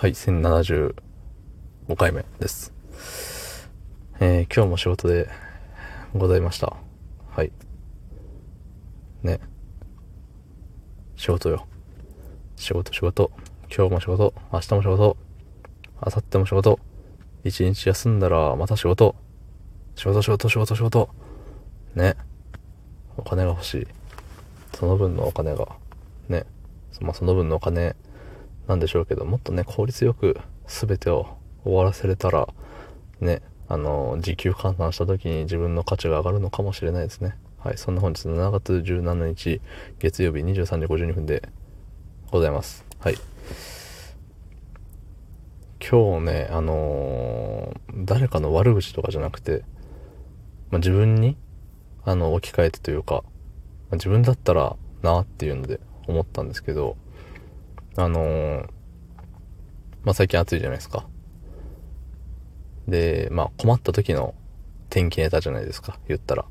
はい、1075回目です。えー、今日も仕事でございました。はい。ね。仕事よ。仕事仕事。今日も仕事。明日も仕事。明後日も仕事。一日休んだらまた仕事。仕事仕事仕事仕事。ね。お金が欲しい。その分のお金が。ね。まあ、その分のお金なんでしょうけど、もっとね、効率よく全てを終わらせれたら、ね、あの、時給換算した時に自分の価値が上がるのかもしれないですね。はい、そんな本日7月17日、月曜日23時52分でございます。はい。今日ね、あのー、誰かの悪口とかじゃなくて、まあ、自分に、あの、置き換えてというか、まあ、自分だったらなっていうので思ったんですけど、あのー、まあ、最近暑いじゃないですか。で、まあ、困った時の天気ネタじゃないですか、言ったら。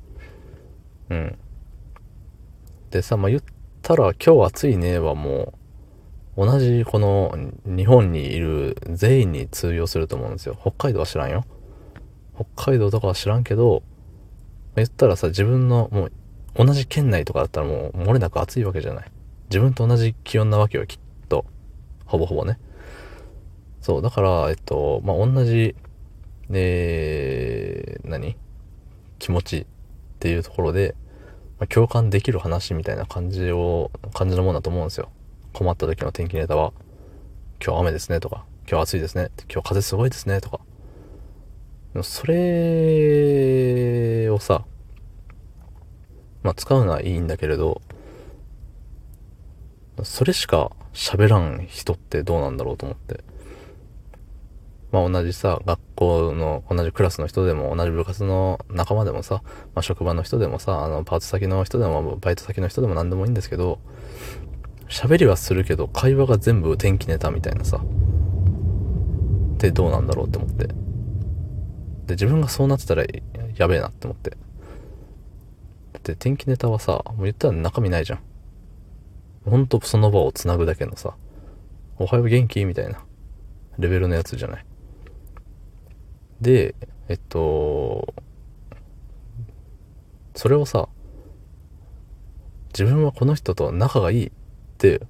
うん。でさ、まあ、言ったら、今日暑いねはもう、同じこの日本にいる全員に通用すると思うんですよ。北海道は知らんよ。北海道とかは知らんけど、言ったらさ、自分のもう同じ県内とかだったらもう漏れなく暑いわけじゃない。自分と同じ気温なわけよ、きっ。ほぼほぼね。そう、だから、えっと、まあ、同じ、えー、何？気持ちっていうところで、まあ、共感できる話みたいな感じを、感じのもんだと思うんですよ。困った時の天気ネタは、今日雨ですねとか、今日暑いですね、今日風すごいですねとか。それをさ、まあ使うのはいいんだけれど、それしか喋らん人ってどうなんだろうと思って。まあ同じさ、学校の同じクラスの人でも、同じ部活の仲間でもさ、まあ職場の人でもさ、あの、パート先の人でも、バイト先の人でも何でもいいんですけど、喋りはするけど、会話が全部天気ネタみたいなさ、ってどうなんだろうって思って。で、自分がそうなってたらやべえなって思って。だって天気ネタはさ、もう言ったら中身ないじゃん。ほんとその場を繋ぐだけのさ、おはよう元気？みたいなレベルのやつじゃない？で、えっと、それをさ、自分はこの人と仲がいいって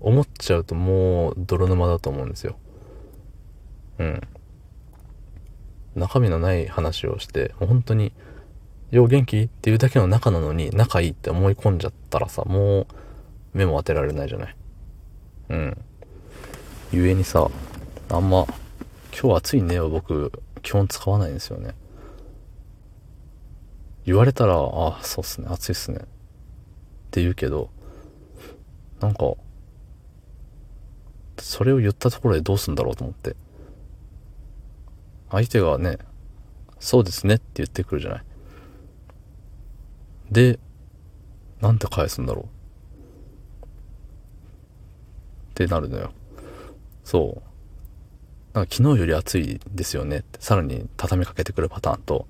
思っちゃうともう泥沼だと思うんですよ。うん。中身のない話をして、もう本当に、よう元気？っていうだけの仲なのに仲いいって思い込んじゃったらさ、もう目も当てられないじゃない。うん。ゆえにさ、あんま、今日暑いねは僕、基本使わないんですよね。言われたら、あ、そうっすね、暑いっすね。って言うけど、なんか、それを言ったところでどうすんだろうと思って。相手がね、そうですねって言ってくるじゃない。で、なんて返すんだろう。ってなるのよ。そう。なんか昨日より暑いですよねって、さらに畳みかけてくるパターンと、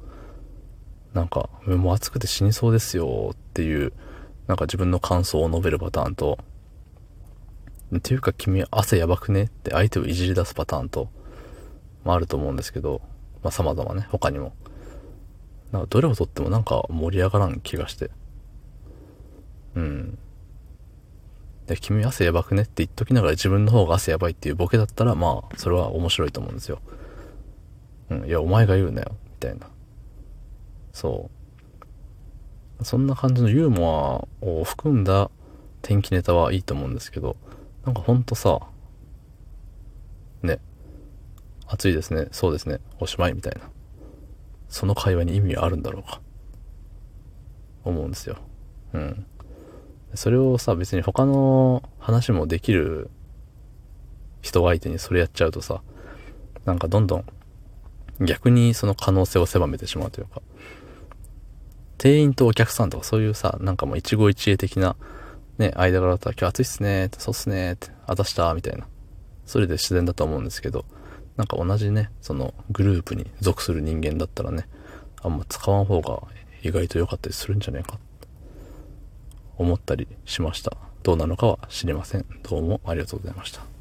なんか、もう暑くて死にそうですよっていう、なんか自分の感想を述べるパターンと、っていうか君汗やばくねって相手をいじり出すパターンと、まああると思うんですけど、まあ様々ね、他にも。なんかどれをとってもなんか盛り上がらん気がして。うん。で、君汗やばくねって言っときながら自分の方が汗やばいっていうボケだったら、まあ、それは面白いと思うんですよ。うん、いや、お前が言うなよ、みたいな。そう。そんな感じのユーモアを含んだ天気ネタはいいと思うんですけど、なんかほんとさ、ね、暑いですね、そうですね、おしまいみたいな。その会話に意味あるんだろうか。思うんですよ。うん。それをさ、別に他の話もできる人相手にそれやっちゃうとさ、なんかどんどん逆にその可能性を狭めてしまうというか、店員とお客さんとかそういうさ、なんかもう一期一会的なね、間柄だったら今日暑いっすねってそうっすねって、あたしたみたいな。それで自然だと思うんですけど、なんか同じね、そのグループに属する人間だったらね、あんま使わん方が意外と良かったりするんじゃないかっ思ったりしました。どうなのかは知りません。どうもありがとうございました。